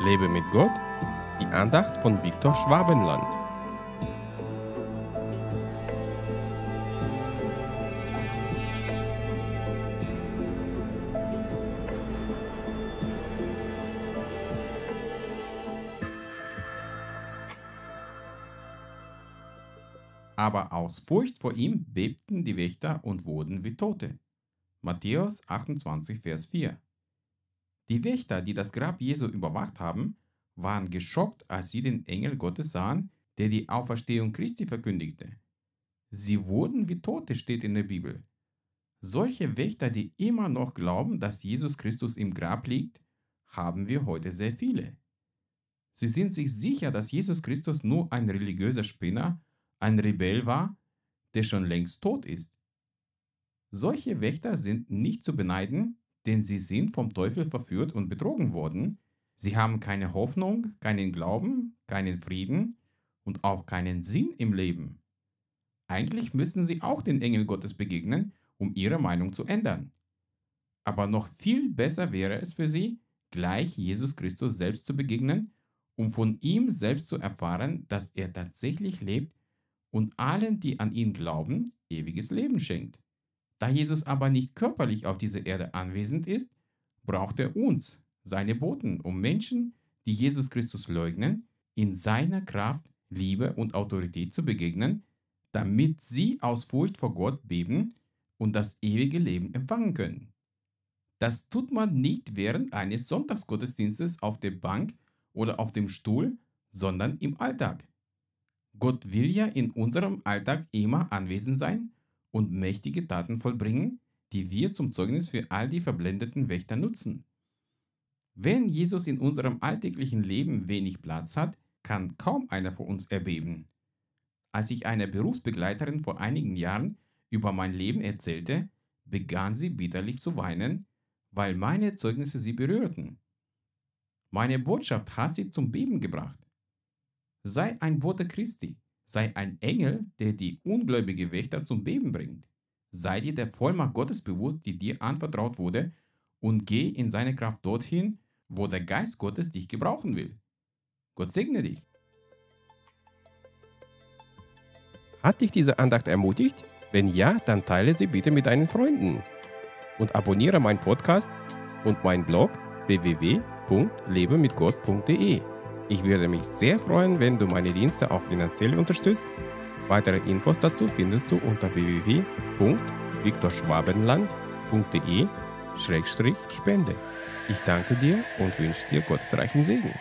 Lebe mit Gott, die Andacht von Viktor Schwabenland. Aber aus Furcht vor ihm bebten die Wächter und wurden wie Tote. Matthäus 28, Vers 4. Die Wächter, die das Grab Jesu überwacht haben, waren geschockt, als sie den Engel Gottes sahen, der die Auferstehung Christi verkündigte. Sie wurden wie Tote, steht in der Bibel. Solche Wächter, die immer noch glauben, dass Jesus Christus im Grab liegt, haben wir heute sehr viele. Sie sind sich sicher, dass Jesus Christus nur ein religiöser Spinner, ein Rebell war, der schon längst tot ist. Solche Wächter sind nicht zu beneiden, denn sie sind vom Teufel verführt und betrogen worden. Sie haben keine Hoffnung, keinen Glauben, keinen Frieden und auch keinen Sinn im Leben. Eigentlich müssen sie auch den Engel Gottes begegnen, um ihre Meinung zu ändern. Aber noch viel besser wäre es für sie, gleich Jesus Christus selbst zu begegnen, um von ihm selbst zu erfahren, dass er tatsächlich lebt und allen, die an ihn glauben, ewiges Leben schenkt. Da Jesus aber nicht körperlich auf dieser Erde anwesend ist, braucht er uns, seine Boten, um Menschen, die Jesus Christus leugnen, in seiner Kraft, Liebe und Autorität zu begegnen, damit sie aus Furcht vor Gott beben und das ewige Leben empfangen können. Das tut man nicht während eines Sonntagsgottesdienstes auf der Bank oder auf dem Stuhl, sondern im Alltag. Gott will ja in unserem Alltag immer anwesend sein und mächtige Taten vollbringen, die wir zum Zeugnis für all die verblendeten Wächter nutzen. Wenn Jesus in unserem alltäglichen Leben wenig Platz hat, kann kaum einer von uns erbeben. Als ich einer Berufsbegleiterin vor einigen Jahren über mein Leben erzählte, begann sie bitterlich zu weinen, weil meine Zeugnisse sie berührten. Meine Botschaft hat sie zum Beben gebracht. Sei ein Bote Christi, sei ein Engel, der die ungläubige Wächter zum Beben bringt. Sei dir der Vollmacht Gottes bewusst, die dir anvertraut wurde, und geh in seine Kraft dorthin, wo der Geist Gottes dich gebrauchen will. Gott segne dich. Hat dich diese Andacht ermutigt? Wenn ja, dann teile sie bitte mit deinen Freunden. Und abonniere meinen Podcast und meinen Blog www.lebemitgott.de. Ich würde mich sehr freuen, wenn du meine Dienste auch finanziell unterstützt. Weitere Infos dazu findest du unter www.viktorschwabenland.de-spende. Ich danke dir und wünsche dir gottesreichen Segen.